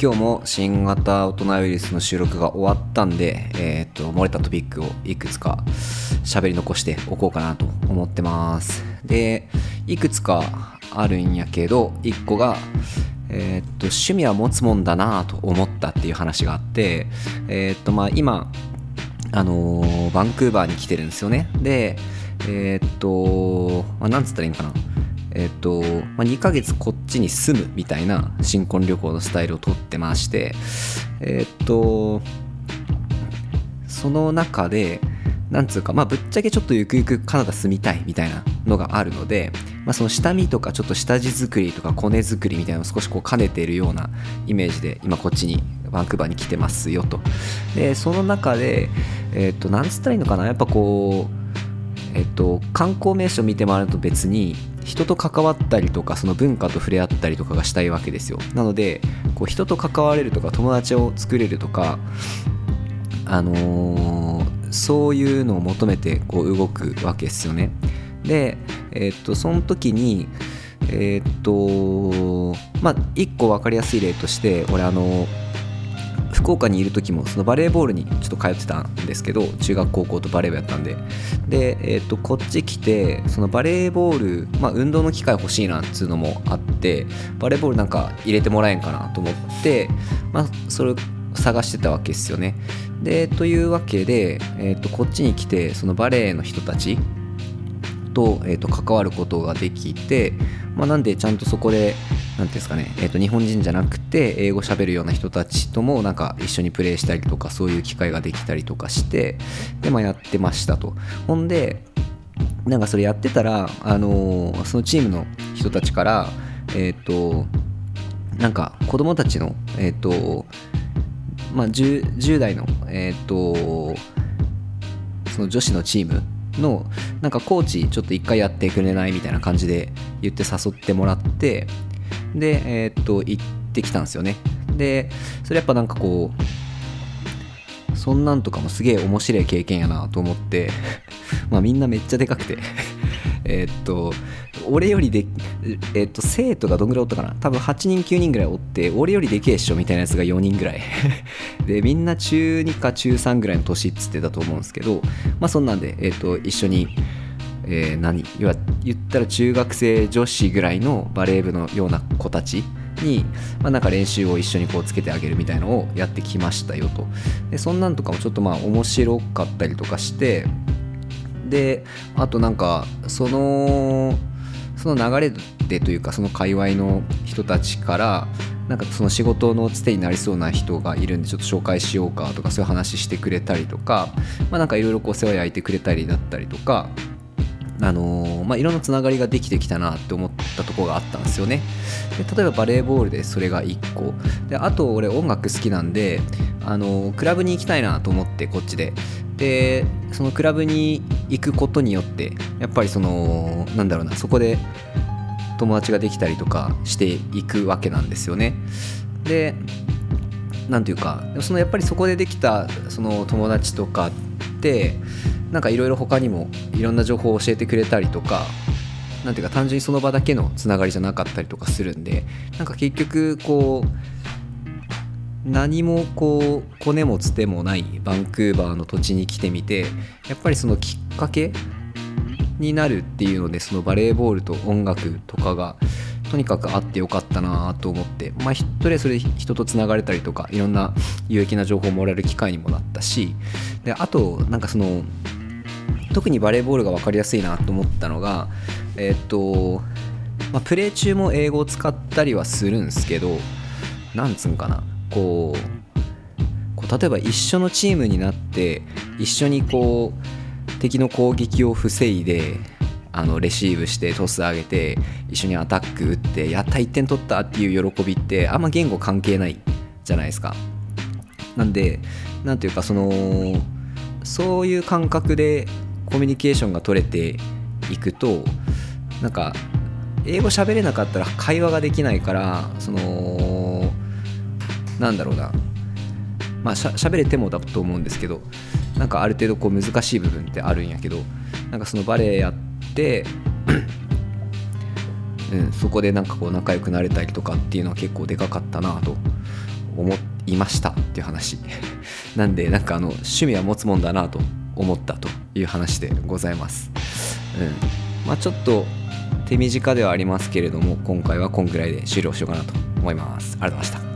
今日も新型大人ウイルスの収録が終わったんで、えー、っと漏れたトピックをいくつか喋り残しておこうかなと思ってます。でいくつかあるんやけど1個がえー、っと趣味は持つもんだなと思ったっていう話があってえー、っとまあ今あのー、バンクーバーに来てるんですよね。でえっと、まあ、なんつったらいいんかな。えっと、まあ、2ヶ月こっちに住むみたいな新婚旅行のスタイルをとってましてえっとその中でなんつうか、まあ、ぶっちゃけちょっとゆくゆくカナダ住みたいみたいなのがあるので、まあ、その下見とかちょっと下地作りとかコネ作りみたいなのを少しこう兼ねているようなイメージで今こっちにバンクーバーに来てますよと。でその中でえっ、となんつったらいいのかな。やっぱこうえっと、観光名所見て回ると別に人と関わったりとかその文化と触れ合ったりとかがしたいわけですよ。なのでこう人と関われるとか友達を作れるとかあのー、そういうのを求めてこう動くわけですよね。でえっとその時にえっとまあ一個分かりやすい例として俺あのー福岡にいる時もそのバレーボールにちょっと通ってたんですけど中学高校とバレー部やったんで。で、えー、とこっち来てそのバレーボール、まあ、運動の機会欲しいなっつうのもあってバレーボールなんか入れてもらえんかなと思って、まあ、それ探してたわけですよね。でというわけで、えー、とこっちに来てそのバレーの人たちと,、えー、と関わることができて、まあ、なんでちゃんとそこで何ていうんですかね、えー、と日本人じゃなくて英語しゃべるような人たちともなんか一緒にプレイしたりとかそういう機会ができたりとかしてで、まあ、やってましたと。ほんでなんかそれやってたら、あのー、そのチームの人たちからえっ、ー、となんか子供たちのえっ、ー、とまあ 10, 10代のえっ、とその女子のチームのなんかコーチちょっと一回やってくれないみたいな感じで言って誘ってもらってで、えー、っと、行ってきたんですよね。で、それやっぱなんかこう、そんなんとかもすげえ面白い経験やなと思って まあみんなめっちゃでかくて えっと、俺よりで、えっと、生徒がどんぐらいおったかな？多分8人9人ぐらいおって、俺よりでけえっしょみたいなやつが4人ぐらい で、みんな中2か中3ぐらいの年っつってたと思うんですけど、まあそんなんで、えっと、一緒に、えー、何？要は言ったら中学生女子ぐらいのバレー部のような子たちに、まあ、なんか練習を一緒にこうつけてあげるみたいのをやってきましたよと。でそんなんとかもちょっとまあ面白かったりとかしてであとなんかそのその流れでというかその界隈の人たちからなんかその仕事のつてになりそうな人がいるんでちょっと紹介しようかとかそういう話してくれたりとかまあなんかいろいろこう世話焼いてくれたりだったりとかあのー、まあ、いろんなつながりができてきたなって思ったところがあったんですよね。で例えばバレーボールでそれが1個。であと俺音楽好きなんで、あのー、クラブに行きたいなと思ってこっちで。でそのクラブに行くことによってやっぱりそのなんだろうなそこで友達ができたりとかしていくわけなんですよね。でなんていうかそのやっぱりそこでできたその友達とかってなんかいろいろ他にもいろんな情報を教えてくれたりとかなんていうか単純にその場だけのつながりじゃなかったりとかするんでなんか結局こう何もこうコネもつてもないバンクーバーの土地に来てみてやっぱりそのきっかけになるっていうのでそのバレーボールと音楽とかがとにかくあってよかったなと思ってまあ一人それ人とつながれたりとかいろんな有益な情報をもらえる機会にもなったしであとなんかその特にバレーボールが分かりやすいなと思ったのがえっ、と、まあ、プレー中も英語を使ったりはするんですけどなんつうんかなこうこう例えば一緒のチームになって一緒にこう敵の攻撃を防いであのレシーブしてトス上げて一緒にアタック打ってやった1点取ったっていう喜びってあんま言語関係ないじゃないですか。なんでなんていうかそのそういう感覚でコミュニケーションが取れていくとなんか英語喋れなかったら会話ができないからそのなんだろうな。まあしゃ喋れてもだと思うんですけどなんかある程度こう難しい部分ってあるんやけどなんかそのバレエやって うん、そこでなんかこう仲良くなれたりとかっていうのは結構でかかったなと思いましたっていう話。なんでなんかあの趣味は持つもんだなと思ったという話でございます。うん。まあちょっと手短ではありますけれども今回はこんぐらいで終了しようかなと思います。ありがとうございました。